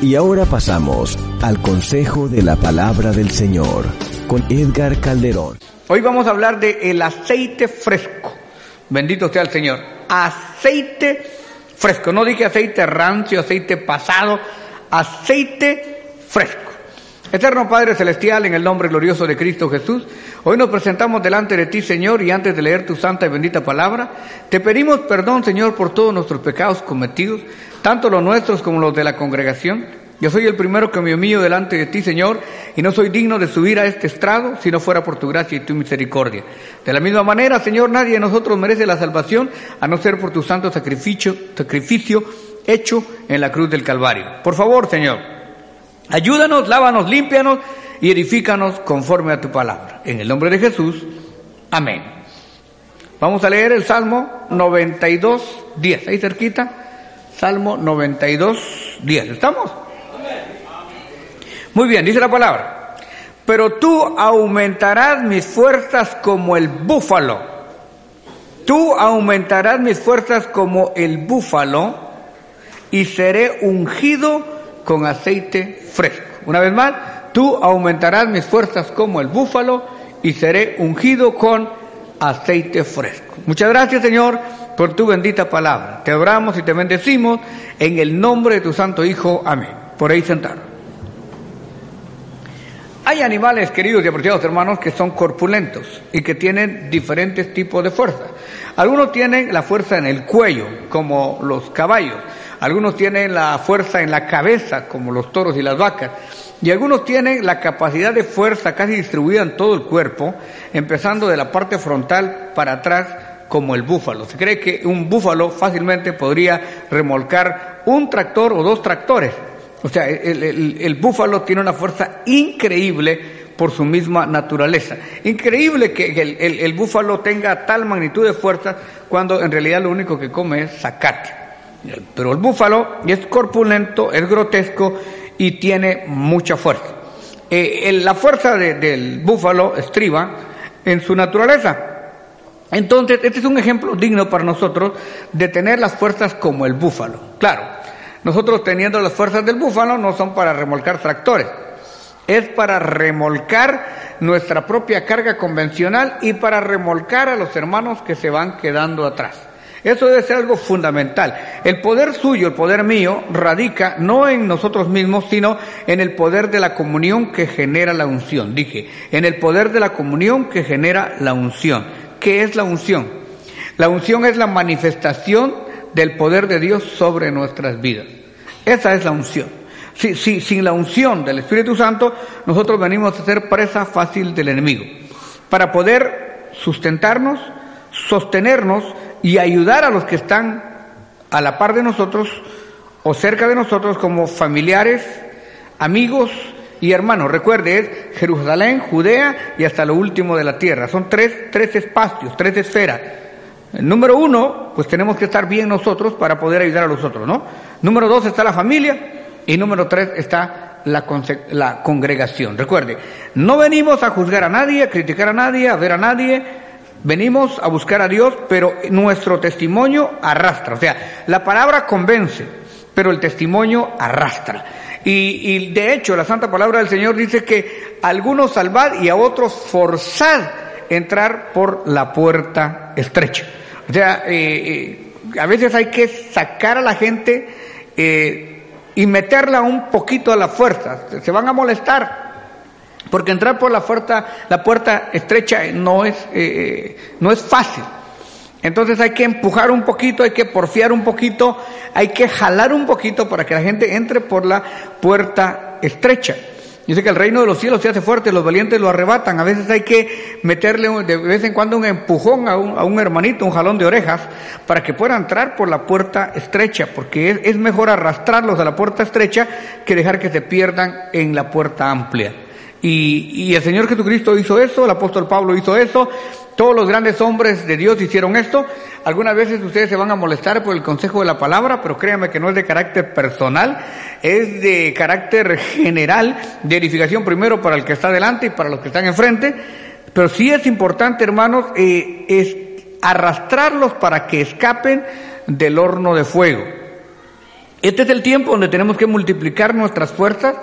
Y ahora pasamos al consejo de la palabra del Señor con Edgar Calderón. Hoy vamos a hablar de el aceite fresco. Bendito sea el Señor. Aceite fresco. No dije aceite rancio, aceite pasado, aceite fresco. Eterno Padre Celestial, en el nombre glorioso de Cristo Jesús, hoy nos presentamos delante de ti, Señor, y antes de leer tu santa y bendita palabra, te pedimos perdón, Señor, por todos nuestros pecados cometidos, tanto los nuestros como los de la congregación. Yo soy el primero que me humillo delante de ti, Señor, y no soy digno de subir a este estrado si no fuera por tu gracia y tu misericordia. De la misma manera, Señor, nadie de nosotros merece la salvación a no ser por tu santo sacrificio, sacrificio hecho en la cruz del Calvario. Por favor, Señor, ayúdanos, lávanos, límpianos y edifícanos conforme a tu palabra. En el nombre de Jesús, amén. Vamos a leer el Salmo 92, 10. Ahí cerquita. Salmo 92, 10. ¿Estamos? Muy bien, dice la palabra. Pero tú aumentarás mis fuerzas como el búfalo. Tú aumentarás mis fuerzas como el búfalo y seré ungido con aceite fresco. Una vez más, tú aumentarás mis fuerzas como el búfalo y seré ungido con aceite fresco. Muchas gracias, Señor, por tu bendita palabra. Te oramos y te bendecimos en el nombre de tu Santo Hijo. Amén. Por ahí sentado. Hay animales, queridos y apreciados hermanos, que son corpulentos y que tienen diferentes tipos de fuerza. Algunos tienen la fuerza en el cuello, como los caballos. Algunos tienen la fuerza en la cabeza, como los toros y las vacas. Y algunos tienen la capacidad de fuerza casi distribuida en todo el cuerpo, empezando de la parte frontal para atrás, como el búfalo. Se cree que un búfalo fácilmente podría remolcar un tractor o dos tractores. O sea, el, búfalo tiene una fuerza increíble por su misma naturaleza. Increíble que el, el, búfalo tenga tal magnitud de fuerza cuando en realidad lo único que come es zacate. Pero el búfalo es corpulento, es grotesco y tiene mucha fuerza. Eh, la fuerza de, del búfalo estriba en su naturaleza. Entonces, este es un ejemplo digno para nosotros de tener las fuerzas como el búfalo. Claro, nosotros teniendo las fuerzas del búfalo no son para remolcar tractores, es para remolcar nuestra propia carga convencional y para remolcar a los hermanos que se van quedando atrás. Eso debe ser algo fundamental. El poder suyo, el poder mío, radica no en nosotros mismos, sino en el poder de la comunión que genera la unción. Dije, en el poder de la comunión que genera la unción. ¿Qué es la unción? La unción es la manifestación del poder de Dios sobre nuestras vidas. Esa es la unción. Si, si, sin la unción del Espíritu Santo, nosotros venimos a ser presa fácil del enemigo. Para poder sustentarnos, sostenernos y ayudar a los que están a la par de nosotros o cerca de nosotros como familiares, amigos y hermanos. Recuerde, es Jerusalén, Judea y hasta lo último de la tierra. Son tres, tres espacios, tres esferas. Número uno, pues tenemos que estar bien nosotros para poder ayudar a los otros, ¿no? Número dos está la familia y número tres está la, la congregación. Recuerde, no venimos a juzgar a nadie, a criticar a nadie, a ver a nadie, venimos a buscar a Dios, pero nuestro testimonio arrastra. O sea, la palabra convence, pero el testimonio arrastra. Y, y de hecho, la santa palabra del Señor dice que algunos salvad y a otros forzad entrar por la puerta estrecha. O sea, eh, eh, a veces hay que sacar a la gente eh, y meterla un poquito a la fuerza. Se van a molestar. Porque entrar por la puerta, la puerta estrecha no es, no es fácil. Entonces hay que empujar un poquito, hay que porfiar un poquito, hay que jalar un poquito para que la gente entre por la puerta estrecha. Dice que el reino de los cielos se hace fuerte, los valientes lo arrebatan. A veces hay que meterle de vez en cuando un empujón a un, a un hermanito, un jalón de orejas, para que pueda entrar por la puerta estrecha, porque es, es mejor arrastrarlos a la puerta estrecha que dejar que se pierdan en la puerta amplia. Y, y el Señor Jesucristo hizo eso, el apóstol Pablo hizo eso, todos los grandes hombres de Dios hicieron esto. Algunas veces ustedes se van a molestar por el consejo de la palabra, pero créanme que no es de carácter personal, es de carácter general, de edificación primero para el que está delante y para los que están enfrente. Pero sí es importante, hermanos, eh, es arrastrarlos para que escapen del horno de fuego. Este es el tiempo donde tenemos que multiplicar nuestras fuerzas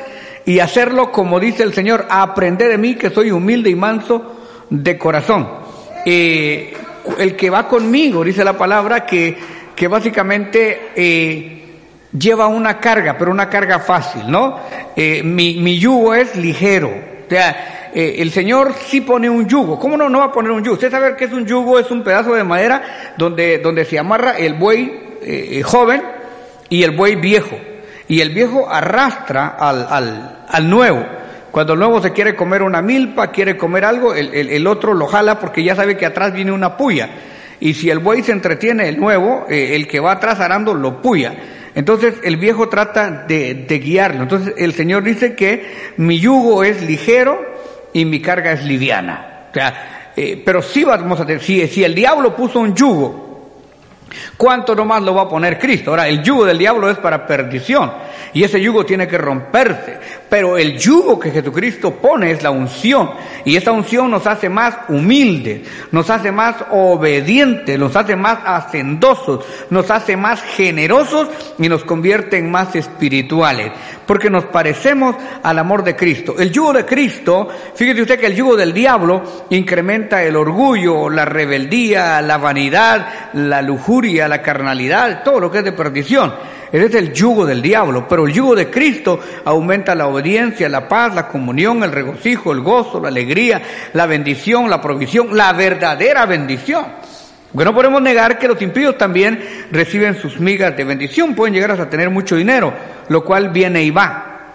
y hacerlo como dice el Señor, aprender de mí que soy humilde y manso de corazón. Eh, el que va conmigo, dice la palabra, que, que básicamente eh, lleva una carga, pero una carga fácil, ¿no? Eh, mi, mi yugo es ligero. O sea, el Señor sí pone un yugo. ¿Cómo no, no va a poner un yugo? Usted sabe que es un yugo, es un pedazo de madera donde, donde se amarra el buey joven y el buey viejo. Y el viejo arrastra al, al, al nuevo. Cuando el nuevo se quiere comer una milpa, quiere comer algo, el, el, el otro lo jala porque ya sabe que atrás viene una puya. Y si el buey se entretiene, el nuevo, eh, el que va atrás arando, lo puya. Entonces el viejo trata de, de guiarlo. Entonces el Señor dice que mi yugo es ligero y mi carga es liviana. O sea, eh, pero sí vamos a tener, si, si el diablo puso un yugo, ¿Cuánto nomás lo va a poner Cristo? Ahora, el yugo del diablo es para perdición y ese yugo tiene que romperse. Pero el yugo que Jesucristo pone es la unción y esa unción nos hace más humildes, nos hace más obedientes, nos hace más hacendosos, nos hace más generosos y nos convierte en más espirituales porque nos parecemos al amor de Cristo. El yugo de Cristo, fíjese usted que el yugo del diablo incrementa el orgullo, la rebeldía, la vanidad, la lujuria, la carnalidad, todo lo que es de perdición. Ese es el yugo del diablo, pero el yugo de Cristo aumenta la obediencia, la paz, la comunión, el regocijo, el gozo, la alegría, la bendición, la provisión, la verdadera bendición. Porque no podemos negar que los impíos también reciben sus migas de bendición, pueden llegar hasta tener mucho dinero, lo cual viene y va.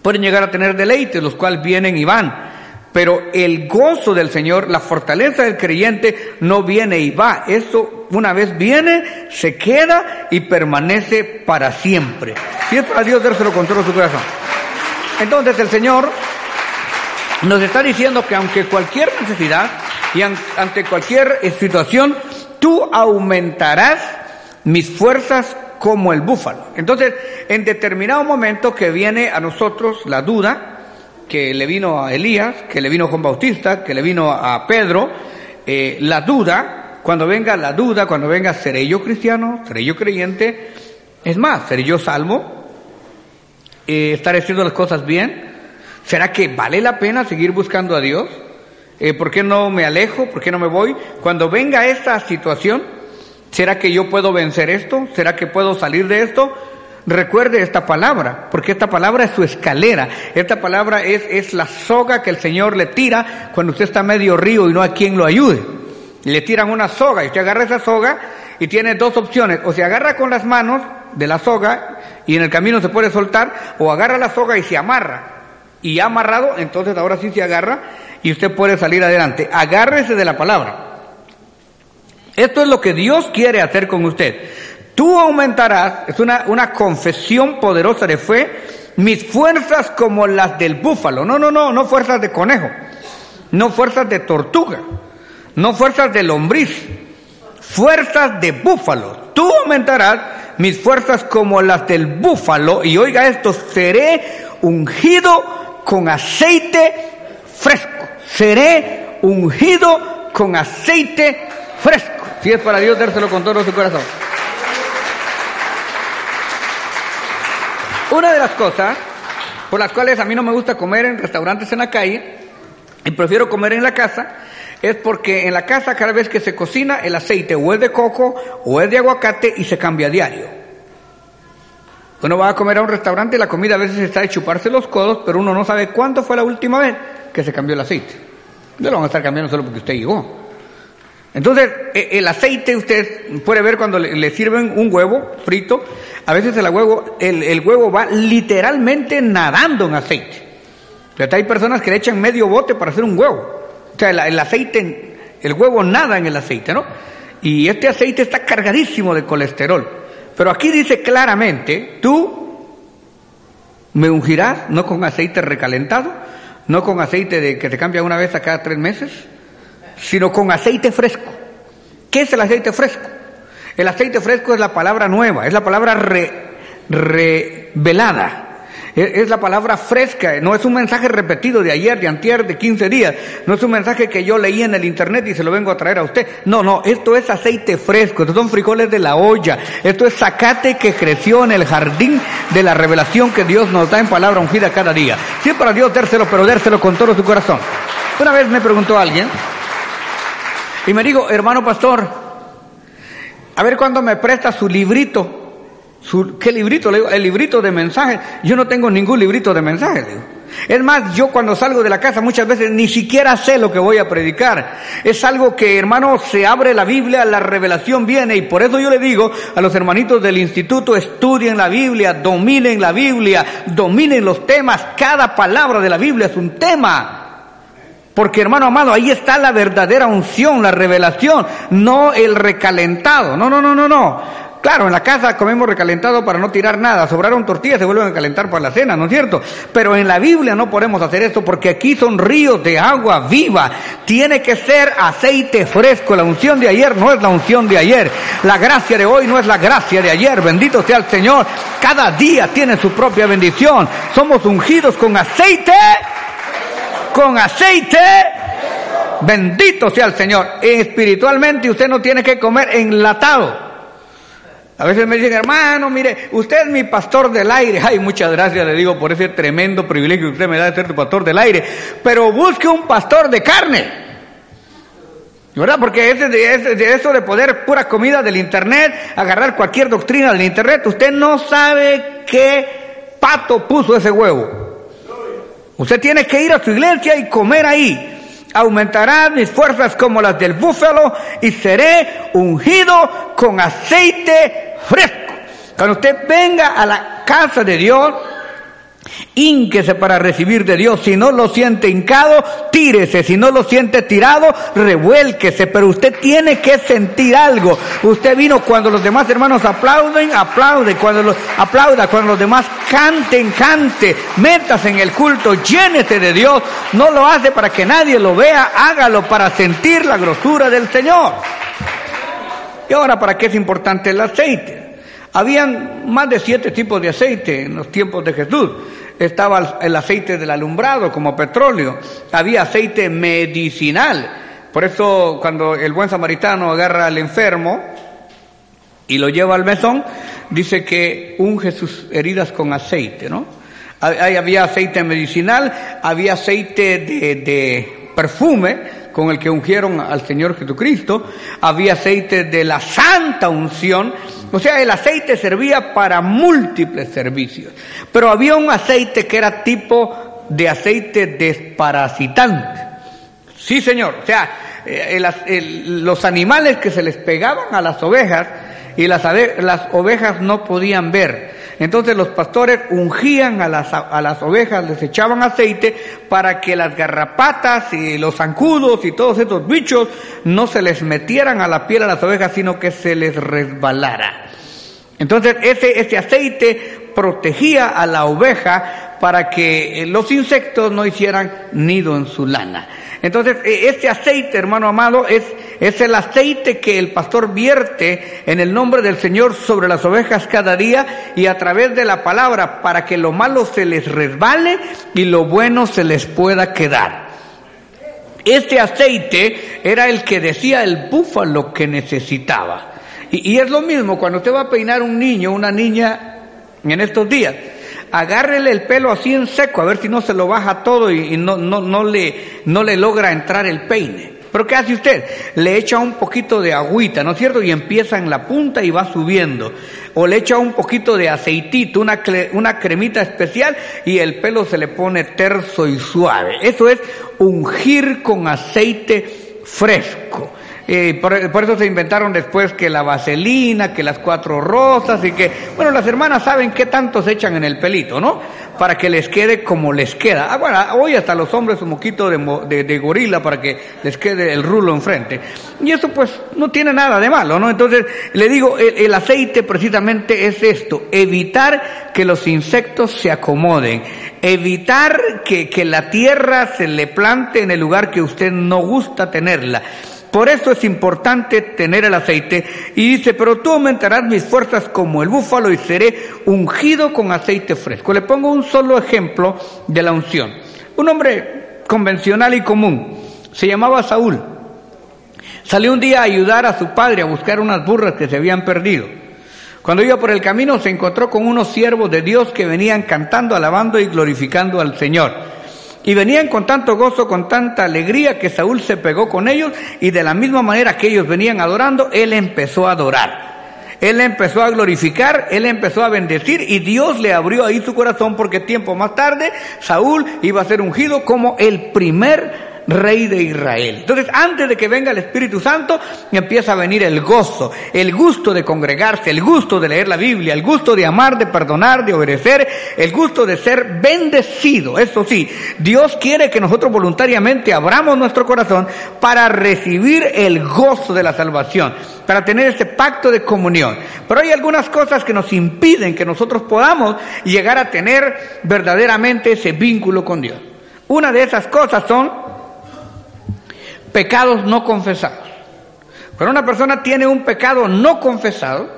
Pueden llegar a tener deleites, los cuales vienen y van. Pero el gozo del Señor, la fortaleza del creyente no viene y va. Eso una vez viene, se queda y permanece para siempre. Si es para Dios, dárselo con todo su corazón. Entonces el Señor nos está diciendo que aunque cualquier necesidad y an- ante cualquier situación, tú aumentarás mis fuerzas como el búfalo. Entonces, en determinado momento que viene a nosotros la duda, que le vino a Elías, que le vino a Juan Bautista, que le vino a Pedro, eh, la duda, cuando venga la duda, cuando venga, ¿seré yo cristiano? ¿Seré yo creyente? Es más, ¿seré yo salvo? Eh, ¿Estaré haciendo las cosas bien? ¿Será que vale la pena seguir buscando a Dios? Eh, ¿Por qué no me alejo? ¿Por qué no me voy? Cuando venga esta situación, ¿será que yo puedo vencer esto? ¿Será que puedo salir de esto? Recuerde esta palabra, porque esta palabra es su escalera. Esta palabra es, es la soga que el Señor le tira cuando usted está medio río y no hay quien lo ayude. Le tiran una soga y usted agarra esa soga y tiene dos opciones. O se agarra con las manos de la soga y en el camino se puede soltar, o agarra la soga y se amarra. Y amarrado, entonces ahora sí se agarra y usted puede salir adelante. Agárrese de la palabra. Esto es lo que Dios quiere hacer con usted. Tú aumentarás, es una, una confesión poderosa de fe, mis fuerzas como las del búfalo. No, no, no, no fuerzas de conejo, no fuerzas de tortuga, no fuerzas de lombriz, fuerzas de búfalo. Tú aumentarás mis fuerzas como las del búfalo y oiga esto, seré ungido con aceite fresco. Seré ungido con aceite fresco. Si es para Dios, dárselo con todo su corazón. Una de las cosas por las cuales a mí no me gusta comer en restaurantes en la calle y prefiero comer en la casa es porque en la casa cada vez que se cocina el aceite o es de coco o es de aguacate y se cambia a diario. Uno va a comer a un restaurante y la comida a veces está de chuparse los codos, pero uno no sabe cuándo fue la última vez que se cambió el aceite. No lo van a estar cambiando solo porque usted llegó. Entonces, e- el aceite usted puede ver cuando le, sirven un huevo frito, a veces el huevo, el, el huevo va literalmente nadando en aceite. hay personas que le echan medio bote para hacer un huevo. O sea, el, el aceite, el huevo nada en el aceite, ¿no? Y este aceite está cargadísimo de colesterol. Pero aquí dice claramente, tú me ungirás no con aceite recalentado, no con aceite de que te cambia una vez a cada tres meses, sino con aceite fresco. ¿Qué es el aceite fresco? El aceite fresco es la palabra nueva, es la palabra revelada. Es la palabra fresca, no es un mensaje repetido de ayer, de antier, de 15 días. No es un mensaje que yo leí en el internet y se lo vengo a traer a usted. No, no, esto es aceite fresco, estos son frijoles de la olla. Esto es zacate que creció en el jardín de la revelación que Dios nos da en palabra ungida cada día. Sí para Dios dárselo, pero dárselo con todo su corazón. Una vez me preguntó alguien y me dijo, hermano pastor, a ver cuándo me presta su librito ¿Qué librito? Le digo, el librito de mensajes. Yo no tengo ningún librito de mensajes. Es más, yo cuando salgo de la casa muchas veces ni siquiera sé lo que voy a predicar. Es algo que, hermano, se abre la Biblia, la revelación viene y por eso yo le digo a los hermanitos del instituto, estudien la Biblia, dominen la Biblia, dominen los temas. Cada palabra de la Biblia es un tema. Porque hermano amado, ahí está la verdadera unción, la revelación, no el recalentado. No, no, no, no, no. Claro, en la casa comemos recalentado para no tirar nada. Sobraron tortillas, se vuelven a calentar para la cena, ¿no es cierto? Pero en la Biblia no podemos hacer esto porque aquí son ríos de agua viva. Tiene que ser aceite fresco. La unción de ayer no es la unción de ayer. La gracia de hoy no es la gracia de ayer. Bendito sea el Señor. Cada día tiene su propia bendición. Somos ungidos con aceite. Con aceite. Bendito sea el Señor. Espiritualmente usted no tiene que comer enlatado. A veces me dicen, hermano, mire, usted es mi pastor del aire. Ay, muchas gracias, le digo, por ese tremendo privilegio que usted me da de ser tu pastor del aire. Pero busque un pastor de carne. ¿Verdad? Porque es de, eso de poder pura comida del internet, agarrar cualquier doctrina del internet, usted no sabe qué pato puso ese huevo. Usted tiene que ir a su iglesia y comer ahí aumentarán mis fuerzas como las del búfalo y seré ungido con aceite fresco. Cuando usted venga a la casa de Dios, Ínquese para recibir de Dios. Si no lo siente hincado, tírese. Si no lo siente tirado, revuélquese. Pero usted tiene que sentir algo. Usted vino cuando los demás hermanos aplauden, aplaude. Cuando los aplauda, cuando los demás canten, cante. Métase en el culto, llénese de Dios. No lo hace para que nadie lo vea, hágalo para sentir la grosura del Señor. Y ahora, ¿para qué es importante el aceite? Habían más de siete tipos de aceite en los tiempos de Jesús. Estaba el aceite del alumbrado como petróleo. Había aceite medicinal. Por eso cuando el buen samaritano agarra al enfermo y lo lleva al mesón, dice que unge sus heridas con aceite, ¿no? Había aceite medicinal, había aceite de, de perfume, con el que ungieron al Señor Jesucristo, había aceite de la santa unción, o sea, el aceite servía para múltiples servicios, pero había un aceite que era tipo de aceite desparasitante. Sí, Señor, o sea, eh, los animales que se les pegaban a las ovejas y las, las ovejas no podían ver, entonces los pastores ungían a las, a las ovejas, les echaban aceite para que las garrapatas y los zancudos y todos estos bichos no se les metieran a la piel a las ovejas, sino que se les resbalara. Entonces ese, ese aceite protegía a la oveja para que los insectos no hicieran nido en su lana. Entonces, e, este aceite, hermano amado, es, es el aceite que el pastor vierte en el nombre del Señor sobre las ovejas cada día y a través de la palabra para que lo malo se les resbale y lo bueno se les pueda quedar. Este aceite era el que decía el búfalo que necesitaba. Y, y es lo mismo cuando usted va a peinar un niño, una niña en estos días agárrele el pelo así en seco, a ver si no se lo baja todo y, no, no, no, le, no le logra entrar el peine. Pero ¿qué hace usted? Le echa un poquito de agüita, ¿no es cierto? Y empieza en la punta y va subiendo. O le echa un poquito de aceitito, una, una cremita especial y el pelo se le pone terso y suave. Eso es ungir con aceite fresco. Eh, por, eso se inventaron después que la vaselina, que las cuatro rosas y que, bueno, las hermanas saben qué tanto se echan en el pelito, ¿no? para que les quede como les queda. Ah, bueno, hoy hasta los hombres un moquito de, de gorila para que les quede el rulo enfrente. Y eso pues no tiene nada de malo, ¿no? Entonces le digo, el, el aceite precisamente es esto, evitar que los insectos se acomoden, evitar que, que la tierra se le plante en el lugar que usted no gusta tenerla. Por eso es importante tener el aceite. Y dice, pero tú aumentarás mis fuerzas como el búfalo y seré ungido con aceite fresco. Le pongo un solo ejemplo de la unción. Un hombre convencional y común, se llamaba Saúl. Salió un día a ayudar a su padre a buscar unas burras que se habían perdido. Cuando iba por el camino se encontró con unos siervos de Dios que venían cantando, alabando y glorificando al Señor. Y venían con tanto gozo, con tanta alegría, que Saúl se pegó con ellos y de la misma manera que ellos venían adorando, él empezó a adorar. Él empezó a glorificar, él empezó a bendecir y Dios le abrió ahí su corazón porque tiempo más tarde Saúl iba a ser ungido como el primer rey de Israel. Entonces, antes de que venga el Espíritu Santo, empieza a venir el gozo, el gusto de congregarse, el gusto de leer la Biblia, el gusto de amar, de perdonar, de obedecer, el gusto de ser bendecido. Eso sí, Dios quiere que nosotros voluntariamente abramos nuestro corazón para recibir el gozo de la salvación, para tener este pacto de comunión. Pero hay algunas cosas que nos impiden que nosotros podamos llegar a tener verdaderamente ese vínculo con Dios. Una de esas cosas son pecados no confesados. Cuando una persona tiene un pecado no confesado,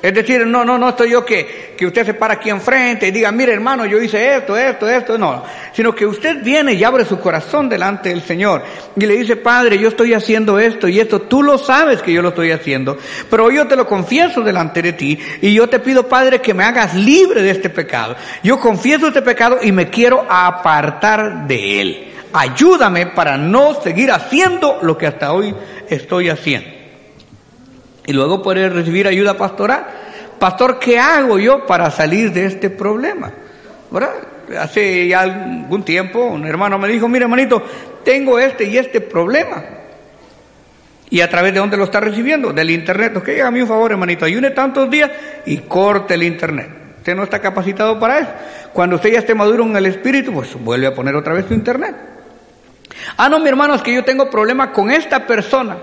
es decir, no, no, no estoy yo que, que usted se para aquí enfrente y diga, mire hermano, yo hice esto, esto, esto, no, sino que usted viene y abre su corazón delante del Señor y le dice, Padre, yo estoy haciendo esto y esto, tú lo sabes que yo lo estoy haciendo, pero yo te lo confieso delante de ti y yo te pido, Padre, que me hagas libre de este pecado. Yo confieso este pecado y me quiero apartar de él. Ayúdame para no seguir haciendo lo que hasta hoy estoy haciendo. Y luego poder recibir ayuda pastoral. Pastor, ¿qué hago yo para salir de este problema? Hace ya algún tiempo un hermano me dijo, mire hermanito, tengo este y este problema. ¿Y a través de dónde lo está recibiendo? Del internet. Ok, hágame un favor, hermanito, ayune tantos días y corte el internet. Usted no está capacitado para eso. Cuando usted ya esté maduro en el espíritu, pues vuelve a poner otra vez su internet. Ah, no, mi hermano, es que yo tengo problema con esta persona.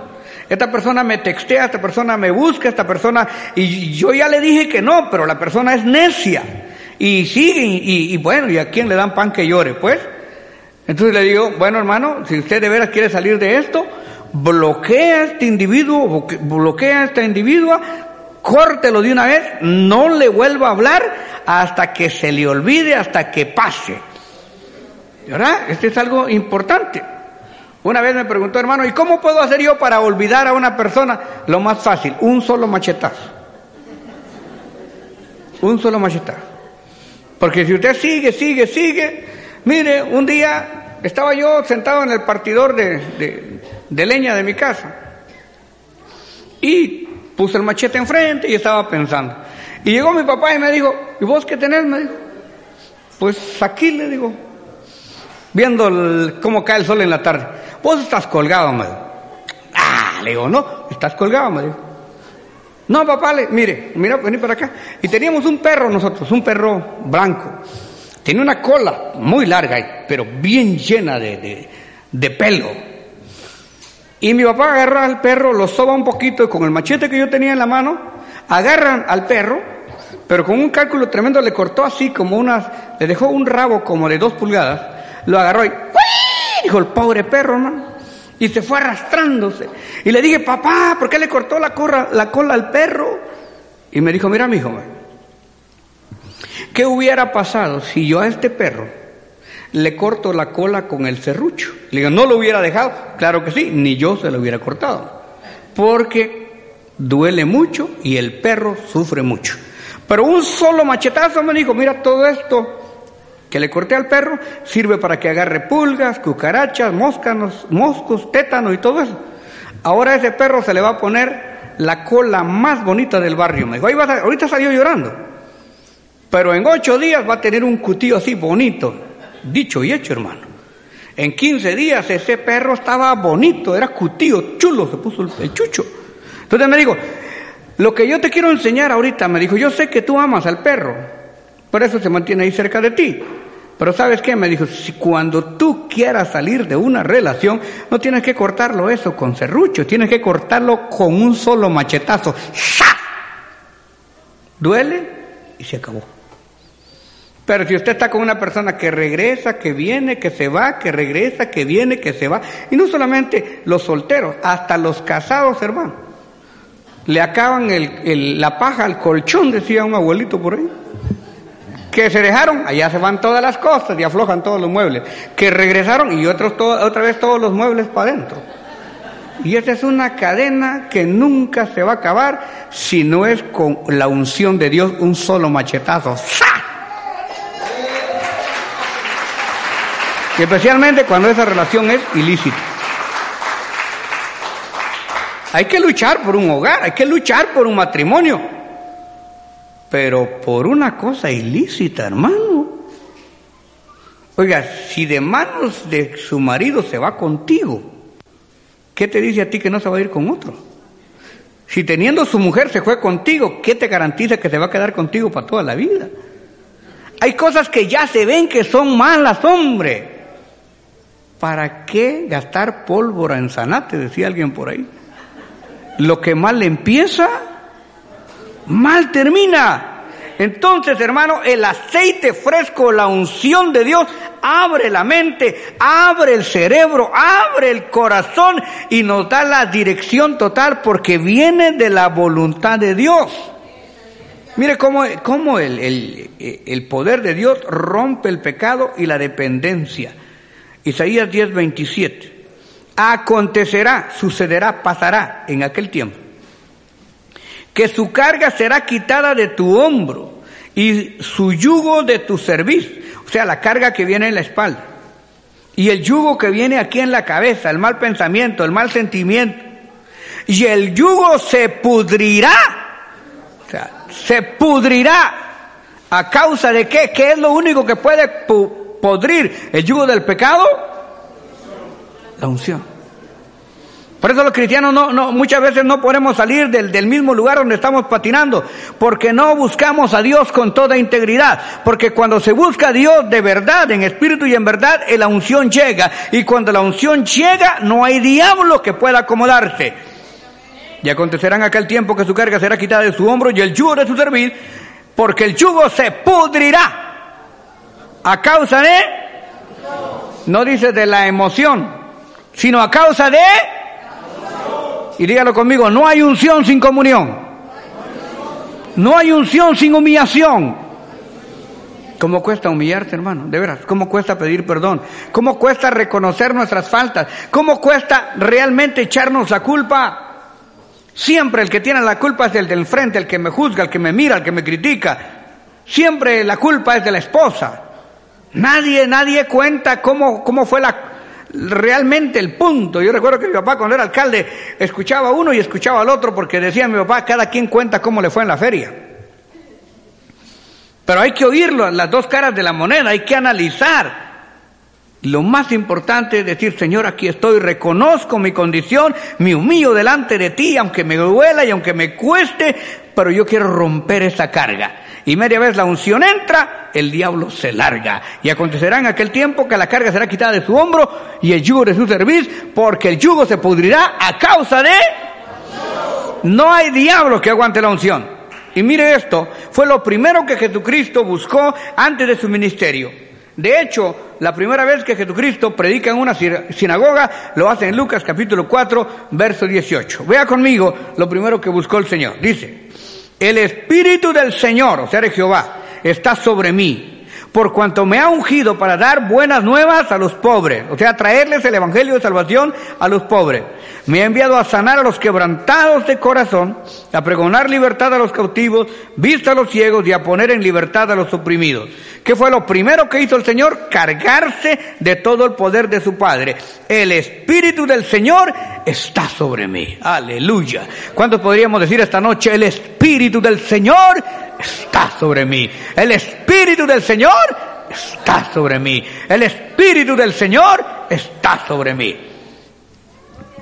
Esta persona me textea, esta persona me busca, esta persona, y yo ya le dije que no, pero la persona es necia. Y sigue, y, y bueno, ¿y a quién le dan pan que llore? Pues. Entonces le digo, bueno hermano, si usted de veras quiere salir de esto, bloquea a este individuo, bloquea a esta individua, córtelo de una vez, no le vuelva a hablar hasta que se le olvide, hasta que pase. ¿Verdad? Este es algo importante. Una vez me preguntó, hermano, ¿y cómo puedo hacer yo para olvidar a una persona? Lo más fácil, un solo machetazo. Un solo machetazo. Porque si usted sigue, sigue, sigue, mire, un día estaba yo sentado en el partidor de, de, leña de mi casa y puse el machete enfrente y estaba pensando. Y llegó mi papá y me dijo, ¿y vos qué tenés? Me dijo, pues aquí le digo, viendo cómo cae el sol en la tarde. Vos estás colgado, me dijo. Ah, le digo, no, estás colgado, me dijo. No, papá, le, mire, mira, vení para acá. Y teníamos un perro nosotros, un perro blanco. Tenía una cola muy larga, pero bien llena de, de, de pelo. Y mi papá agarra al perro, lo soba un poquito y con el machete que yo tenía en la mano, agarran al perro, pero con un cálculo tremendo le cortó así como unas, le dejó un rabo como de dos pulgadas, lo agarró y ¡uy! dijo el pobre perro, hermano. Y se fue arrastrándose. Y le dije, papá, ¿por qué le cortó la, corra- la cola al perro? Y me dijo, mira, mi hijo, ¿qué hubiera pasado si yo a este perro le corto la cola con el serrucho? Le digo, ¿no lo hubiera dejado? Claro que sí, ni yo se lo hubiera cortado. Porque duele mucho y el perro sufre mucho. Pero un solo machetazo me dijo, mira todo esto que le corté al perro sirve para que agarre pulgas, cucarachas, moscanos, moscos, tétano y todo eso. Ahora ese perro se le va a poner la cola más bonita del barrio. Me dijo, ahí va a- ahorita salió llorando. Pero en ocho días va a tener un cutillo así bonito. Dicho y hecho, hermano. En 15 días ese perro estaba bonito, era cutillo, chulo, se puso el chucho. Entonces me dijo, lo que yo te quiero enseñar ahorita, me dijo, yo sé que tú amas al perro, Por eso se mantiene ahí cerca de ti. Pero ¿sabes qué? Me dijo, si cuando tú quieras salir de una relación, no tienes que cortarlo eso con serrucho, tienes que cortarlo con un solo machetazo. ¡Sha! Duele y se acabó. Pero si usted está con una persona que regresa, que viene, que se va, que regresa, que viene, que se va, y no solamente los solteros, hasta los casados, hermano, le acaban la paja al colchón, decía un abuelito por ahí. Que se dejaron, allá se van todas las cosas y aflojan todos los muebles. Que regresaron y otros otra vez todos los muebles para adentro. Y esa es una cadena que nunca se va a acabar si no es con la unción de Dios un solo machetazo. ¡Sa! Y especialmente cuando esa relación es ilícita. Hay que luchar por un hogar, hay que luchar por un matrimonio, pero por una cosa ilícita, hermano. Oiga, si de manos de su marido se va contigo, ¿qué te dice a ti que no se va a ir con otro? Si teniendo su mujer se fue contigo, ¿qué te garantiza que se va a quedar contigo para toda la vida? Hay cosas que ya se ven que son malas, hombre. ¿Para qué gastar pólvora en zanate? Decía alguien por ahí. Lo que mal empieza, mal termina. Entonces, hermano, el aceite fresco, la unción de Dios, abre la mente, abre el cerebro, abre el corazón y nos da la dirección total porque viene de la voluntad de Dios. Mire cómo, cómo el, el, el poder de Dios rompe el pecado y la dependencia. Isaías 10, 27. Acontecerá, sucederá, pasará en aquel tiempo, que su carga será quitada de tu hombro y su yugo de tu cerviz, o sea, la carga que viene en la espalda, y el yugo que viene aquí en la cabeza, el mal pensamiento, el mal sentimiento, y el yugo se pudrirá, o sea, se pudrirá. A causa de qué, qué es lo único que puede pu- podrir el yugo del pecado, la unción. Por eso los cristianos no, no, muchas veces no podemos salir del, del mismo lugar donde estamos patinando, porque no buscamos a Dios con toda integridad, porque cuando se busca a Dios de verdad, en espíritu y en verdad, la unción llega, y cuando la unción llega, no hay diablo que pueda acomodarse. Y acontecerá en aquel tiempo que su carga será quitada de su hombro y el yugo de su servir, porque el yugo se pudrirá a causa de, no dice de la emoción, sino a causa de, y dígalo conmigo, no hay unción sin comunión, no hay unción sin humillación. ¿Cómo cuesta humillarte, hermano? De veras, ¿cómo cuesta pedir perdón? ¿Cómo cuesta reconocer nuestras faltas? ¿Cómo cuesta realmente echarnos la culpa? Siempre el que tiene la culpa es el del frente, el que me juzga, el que me mira, el que me critica. Siempre la culpa es de la esposa. Nadie, nadie cuenta cómo, cómo fue la, realmente el punto. Yo recuerdo que mi papá cuando era alcalde escuchaba a uno y escuchaba al otro porque decía mi papá, cada quien cuenta cómo le fue en la feria. Pero hay que oírlo, las dos caras de la moneda, hay que analizar. Lo más importante es decir, Señor, aquí estoy, reconozco mi condición, me humillo delante de ti, aunque me duela y aunque me cueste, pero yo quiero romper esa carga. Y media vez la unción entra, el diablo se larga. Y acontecerá en aquel tiempo que la carga será quitada de su hombro y el yugo de su cerviz, porque el yugo se pudrirá a causa de... No hay diablo que aguante la unción. Y mire esto, fue lo primero que Jesucristo buscó antes de su ministerio. De hecho, la primera vez que Jesucristo predica en una sinagoga, lo hace en Lucas capítulo 4, verso 18. Vea conmigo lo primero que buscó el Señor. Dice, el Espíritu del Señor, o sea, de Jehová, está sobre mí, por cuanto me ha ungido para dar buenas nuevas a los pobres, o sea, traerles el Evangelio de salvación a los pobres. Me ha enviado a sanar a los quebrantados de corazón, a pregonar libertad a los cautivos, vista a los ciegos y a poner en libertad a los oprimidos. ¿Qué fue lo primero que hizo el Señor? Cargarse de todo el poder de su Padre. El Espíritu del Señor está sobre mí. Aleluya. ¿Cuántos podríamos decir esta noche? El Espíritu del Señor está sobre mí. El Espíritu del Señor está sobre mí. El Espíritu del Señor está sobre mí.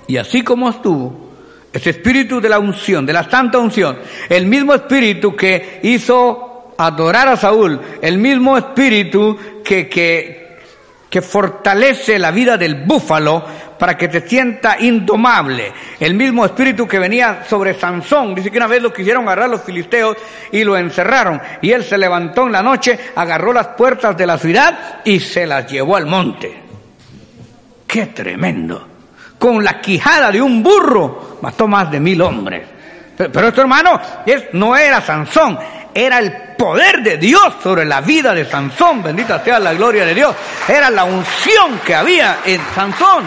Y así como estuvo, ese espíritu de la unción, de la santa unción, el mismo espíritu que hizo adorar a Saúl, el mismo espíritu que, que, que fortalece la vida del búfalo para que te sienta indomable. El mismo espíritu que venía sobre Sansón. Dice que una vez lo quisieron agarrar los filisteos y lo encerraron. Y él se levantó en la noche, agarró las puertas de la ciudad y se las llevó al monte. ¡Qué tremendo! Con la quijada de un burro mató más de mil hombres. Pero, esto, hermano, no era Sansón, era el poder de Dios sobre la vida de Sansón. Bendita sea la gloria de Dios. Era la unción que había en Sansón.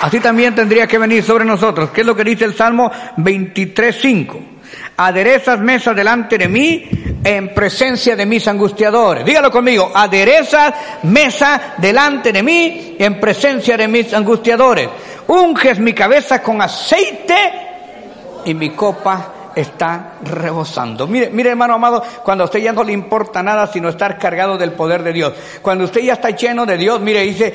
Así también tendría que venir sobre nosotros. ¿Qué es lo que dice el Salmo 23.5? Aderezas mesa delante de mí en presencia de mis angustiadores. Dígalo conmigo. Aderezas mesa delante de mí en presencia de mis angustiadores. Unges mi cabeza con aceite y mi copa está rebosando. Mire, mire hermano amado, cuando a usted ya no le importa nada sino estar cargado del poder de Dios. Cuando usted ya está lleno de Dios, mire, dice,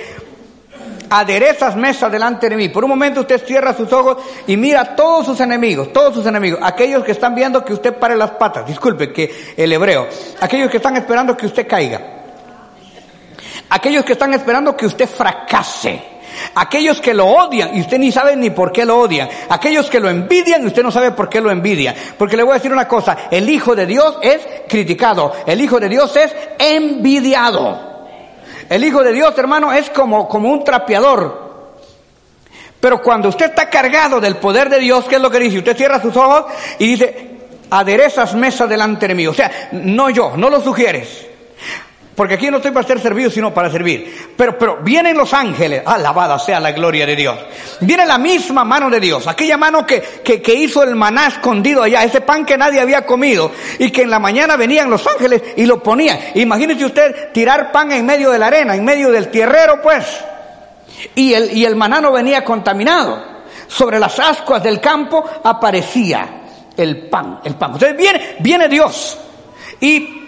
aderezas mesa delante de mí. Por un momento usted cierra sus ojos y mira a todos sus enemigos, todos sus enemigos, aquellos que están viendo que usted pare las patas, disculpe que el hebreo, aquellos que están esperando que usted caiga, aquellos que están esperando que usted fracase. Aquellos que lo odian y usted ni sabe ni por qué lo odian. Aquellos que lo envidian y usted no sabe por qué lo envidia. Porque le voy a decir una cosa, el Hijo de Dios es criticado, el Hijo de Dios es envidiado. El Hijo de Dios, hermano, es como, como un trapeador. Pero cuando usted está cargado del poder de Dios, ¿qué es lo que dice? Usted cierra sus ojos y dice, aderezas mesa delante de mí. O sea, no yo, no lo sugieres. Porque aquí no estoy para ser servido, sino para servir. Pero, pero vienen los ángeles, alabada sea la gloria de Dios. Viene la misma mano de Dios, aquella mano que, que, que hizo el maná escondido allá, ese pan que nadie había comido y que en la mañana venían los ángeles y lo ponían. Imagínese usted tirar pan en medio de la arena, en medio del tierrero, pues. Y el, y el maná no venía contaminado. Sobre las ascuas del campo aparecía el pan, el pan. Entonces viene, viene Dios y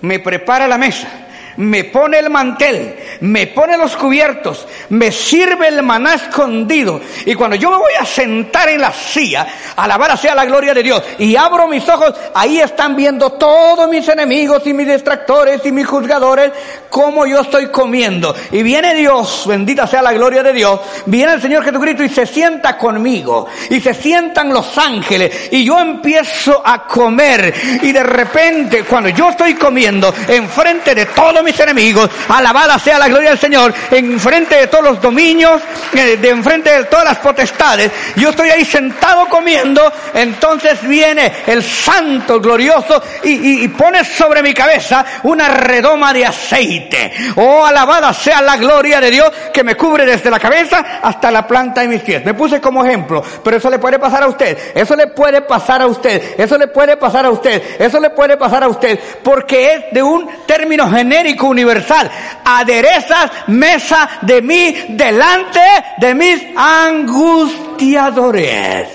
me prepara la mesa me pone el mantel, me pone los cubiertos, me sirve el maná escondido. Y cuando yo me voy a sentar en la silla, alabar sea la gloria de Dios, y abro mis ojos, ahí están viendo todos mis enemigos y mis distractores y mis juzgadores, cómo yo estoy comiendo. Y viene Dios, bendita sea la gloria de Dios, viene el Señor Jesucristo y se sienta conmigo, y se sientan los ángeles, y yo empiezo a comer, y de repente, cuando yo estoy comiendo, enfrente de todos mis enemigos, alabada sea la gloria del Señor, en frente de todos los dominios, eh, de enfrente de todas las potestades, yo estoy ahí sentado comiendo, entonces viene el santo glorioso y pone sobre mi cabeza una redoma de aceite. Oh, alabada sea la gloria de Dios que me cubre desde la cabeza hasta la planta de mis pies. Me puse como ejemplo, pero eso le puede pasar a usted, eso le puede pasar a usted, eso le puede pasar a usted, eso le puede pasar a usted, porque es de un término genérico universal. Aderezas mesa de mí delante de mis angustiadores.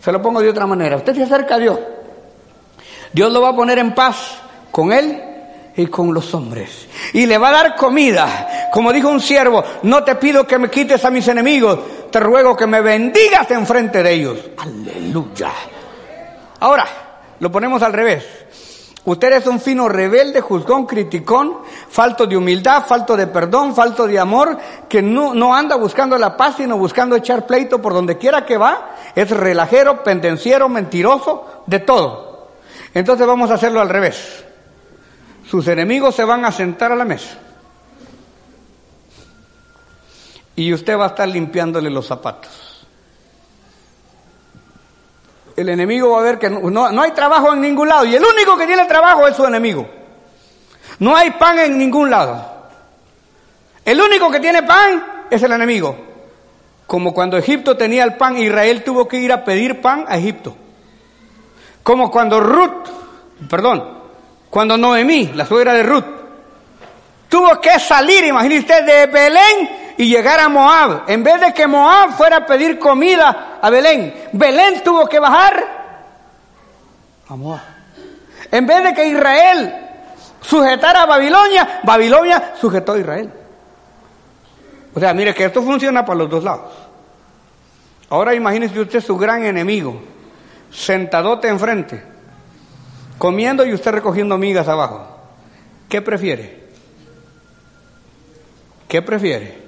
Se lo pongo de otra manera. Usted se acerca a Dios. Dios lo va a poner en paz con él y con los hombres. Y le va a dar comida. Como dijo un siervo, no te pido que me quites a mis enemigos, te ruego que me bendigas en frente de ellos. Aleluya. Ahora, lo ponemos al revés. Usted es un fino rebelde, juzgón, criticón, falto de humildad, falto de perdón, falto de amor, que no, anda buscando la paz, sino buscando echar pleito por donde quiera que va. Es relajero, pendenciero, mentiroso, de todo. Entonces vamos a hacerlo al revés. Sus enemigos se van a sentar a la mesa. Y usted va a estar limpiándole los zapatos el enemigo va a ver que no, no, no hay trabajo en ningún lado y el único que tiene trabajo es su enemigo. No hay pan en ningún lado. El único que tiene pan es el enemigo. Como cuando Egipto tenía el pan, Israel tuvo que ir a pedir pan a Egipto. Como cuando Ruth, perdón, cuando Noemí, la suegra de Ruth, tuvo que salir, imagínese usted, de Belén y llegar a Moab. En vez de que Moab fuera a pedir comida a Belén, Belén tuvo que bajar a Moab. En vez de que Israel sujetara a Babilonia, Babilonia sujetó a Israel. O sea, mire que esto funciona para los dos lados. Ahora imagínese usted su gran enemigo, sentadote enfrente, comiendo y usted recogiendo migas abajo. ¿Qué prefiere? ¿Qué prefiere?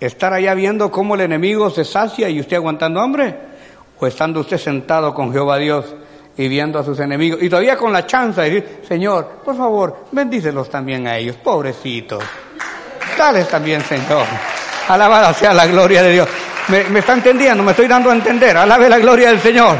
¿Estar allá viendo cómo el enemigo se sacia y usted aguantando hambre? ¿O estando usted sentado con Jehová Dios y viendo a sus enemigos? Y todavía con la chance de decir, Señor, por favor, bendícelos también a ellos, pobrecitos. Dales también, Señor. Alabada sea la gloria de Dios. ¿Me, me está entendiendo? Me estoy dando a entender. Alabe la gloria del Señor.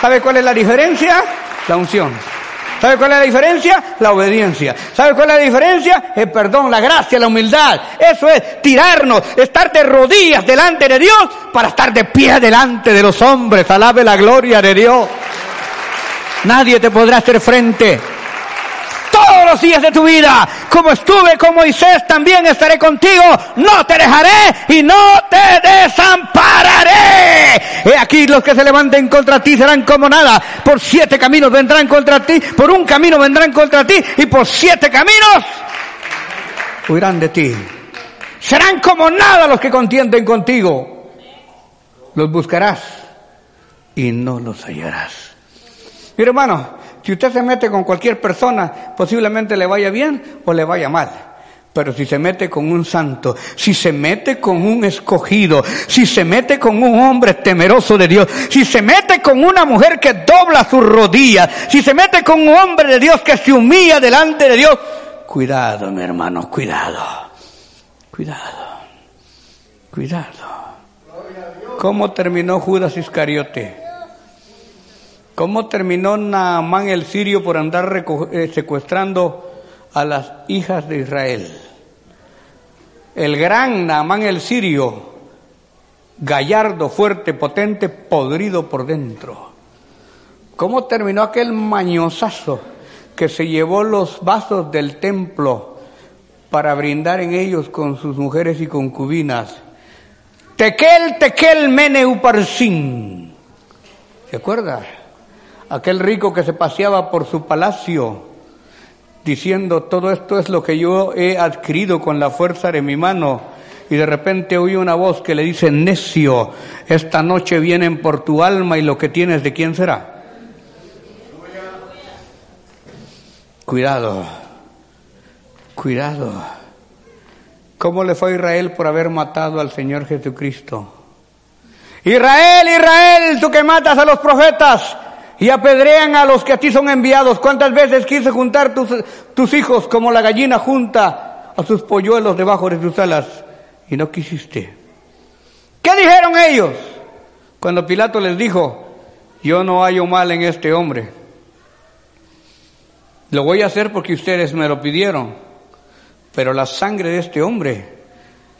¿Sabe cuál es la diferencia? La unción. ¿Sabe cuál es la diferencia? La obediencia. ¿Sabe cuál es la diferencia? El perdón, la gracia, la humildad. Eso es tirarnos, estar de rodillas delante de Dios para estar de pie delante de los hombres. Alabe la gloria de Dios. Nadie te podrá hacer frente todos los días de tu vida. Como estuve con Moisés, también estaré contigo. No te dejaré y no te desampararé. He aquí los que se levanten contra ti serán como nada. Por siete caminos vendrán contra ti. Por un camino vendrán contra ti. Y por siete caminos huirán de ti. Serán como nada los que contienden contigo. Los buscarás y no los hallarás. Mira hermano, si usted se mete con cualquier persona, posiblemente le vaya bien o le vaya mal. Pero si se mete con un santo, si se mete con un escogido, si se mete con un hombre temeroso de Dios, si se mete con una mujer que dobla sus rodillas, si se mete con un hombre de Dios que se humilla delante de Dios, cuidado, mi hermano, cuidado, cuidado, cuidado. ¿Cómo terminó Judas Iscariote? ¿Cómo terminó Naamán el sirio por andar eh, secuestrando a las hijas de Israel? El gran Naamán el sirio, gallardo, fuerte, potente, podrido por dentro. ¿Cómo terminó aquel mañosazo que se llevó los vasos del templo para brindar en ellos con sus mujeres y concubinas? Tequel, tequel, meneuparsin. ¿Se acuerda? Aquel rico que se paseaba por su palacio diciendo, todo esto es lo que yo he adquirido con la fuerza de mi mano. Y de repente oí una voz que le dice, necio, esta noche vienen por tu alma y lo que tienes de quién será. Cuidado, cuidado. ¿Cómo le fue a Israel por haber matado al Señor Jesucristo? Israel, Israel, tú que matas a los profetas, y apedrean a los que a ti son enviados. ¿Cuántas veces quise juntar tus, tus hijos como la gallina junta a sus polluelos debajo de sus alas y no quisiste? ¿Qué dijeron ellos? Cuando Pilato les dijo, yo no hallo mal en este hombre. Lo voy a hacer porque ustedes me lo pidieron, pero la sangre de este hombre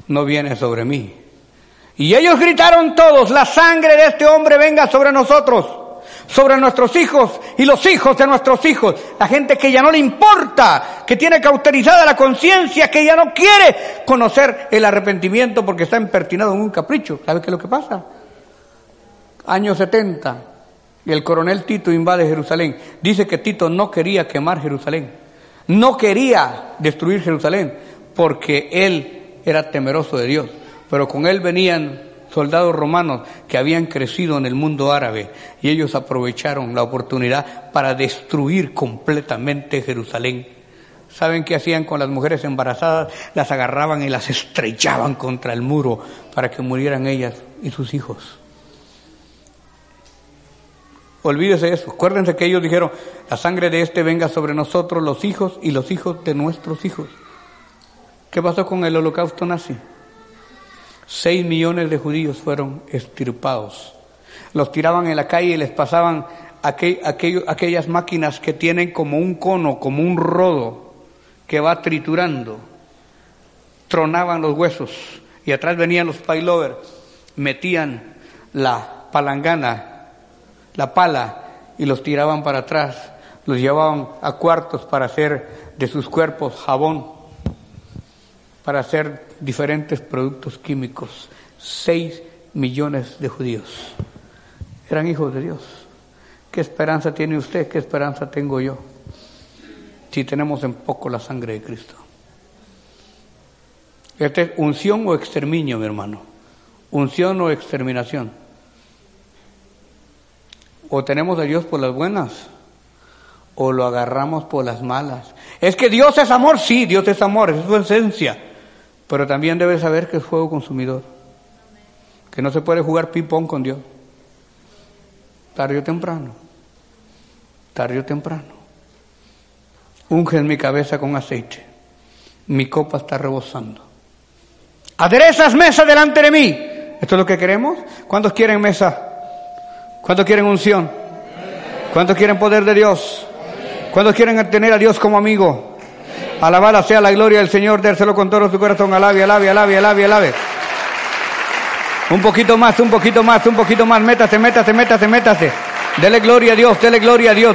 no viene sobre mí. Y ellos gritaron todos, la sangre de este hombre venga sobre nosotros sobre nuestros hijos y los hijos de nuestros hijos. La gente que ya no le importa, que tiene cauterizada la conciencia, que ya no quiere conocer el arrepentimiento porque está empertinado en un capricho. ¿Sabe qué es lo que pasa? Año 70, y el coronel Tito invade Jerusalén. Dice que Tito no quería quemar Jerusalén, no quería destruir Jerusalén, porque él era temeroso de Dios. Pero con él venían soldados romanos que habían crecido en el mundo árabe y ellos aprovecharon la oportunidad para destruir completamente Jerusalén. ¿Saben qué hacían con las mujeres embarazadas? Las agarraban y las estrechaban contra el muro para que murieran ellas y sus hijos. Olvídese eso. Acuérdense que ellos dijeron, la sangre de este venga sobre nosotros, los hijos y los hijos de nuestros hijos. ¿Qué pasó con el holocausto nazi? Seis millones de judíos fueron extirpados. Los tiraban en la calle y les pasaban aquellas máquinas que tienen como un cono, como un rodo, que va triturando. Tronaban los huesos y atrás venían los pailovers, metían la palangana, la pala, y los tiraban para atrás. Los llevaban a cuartos para hacer de sus cuerpos jabón, para hacer diferentes productos químicos. Seis millones de judíos. Eran hijos de Dios. ¿Qué esperanza tiene usted? ¿Qué esperanza tengo yo? Si tenemos en poco la sangre de Cristo. Este es unción o exterminio, mi hermano. Unción o exterminación. O tenemos a Dios por las buenas o lo agarramos por las malas. Es que Dios es amor, sí, Dios es amor, es su esencia. Pero también debe saber que es fuego consumidor. Que no se puede jugar ping-pong con Dios. Tarde o temprano. Tarde o temprano. Unge en mi cabeza con aceite. Mi copa está rebosando. Aderezas mesa delante de mí. ¿Esto es lo que queremos? ¿Cuántos quieren mesa? ¿Cuántos quieren unción? ¿Cuántos quieren poder de Dios? ¿Cuántos quieren tener a Dios como amigo? Alabada sea la gloria del Señor, dérselo con todo su corazón. Alabe, alabe, alabe, alabe, alabe. Un poquito más, un poquito más, un poquito más. Métase, métase, métase, métase. Dele gloria a Dios, dele gloria a Dios.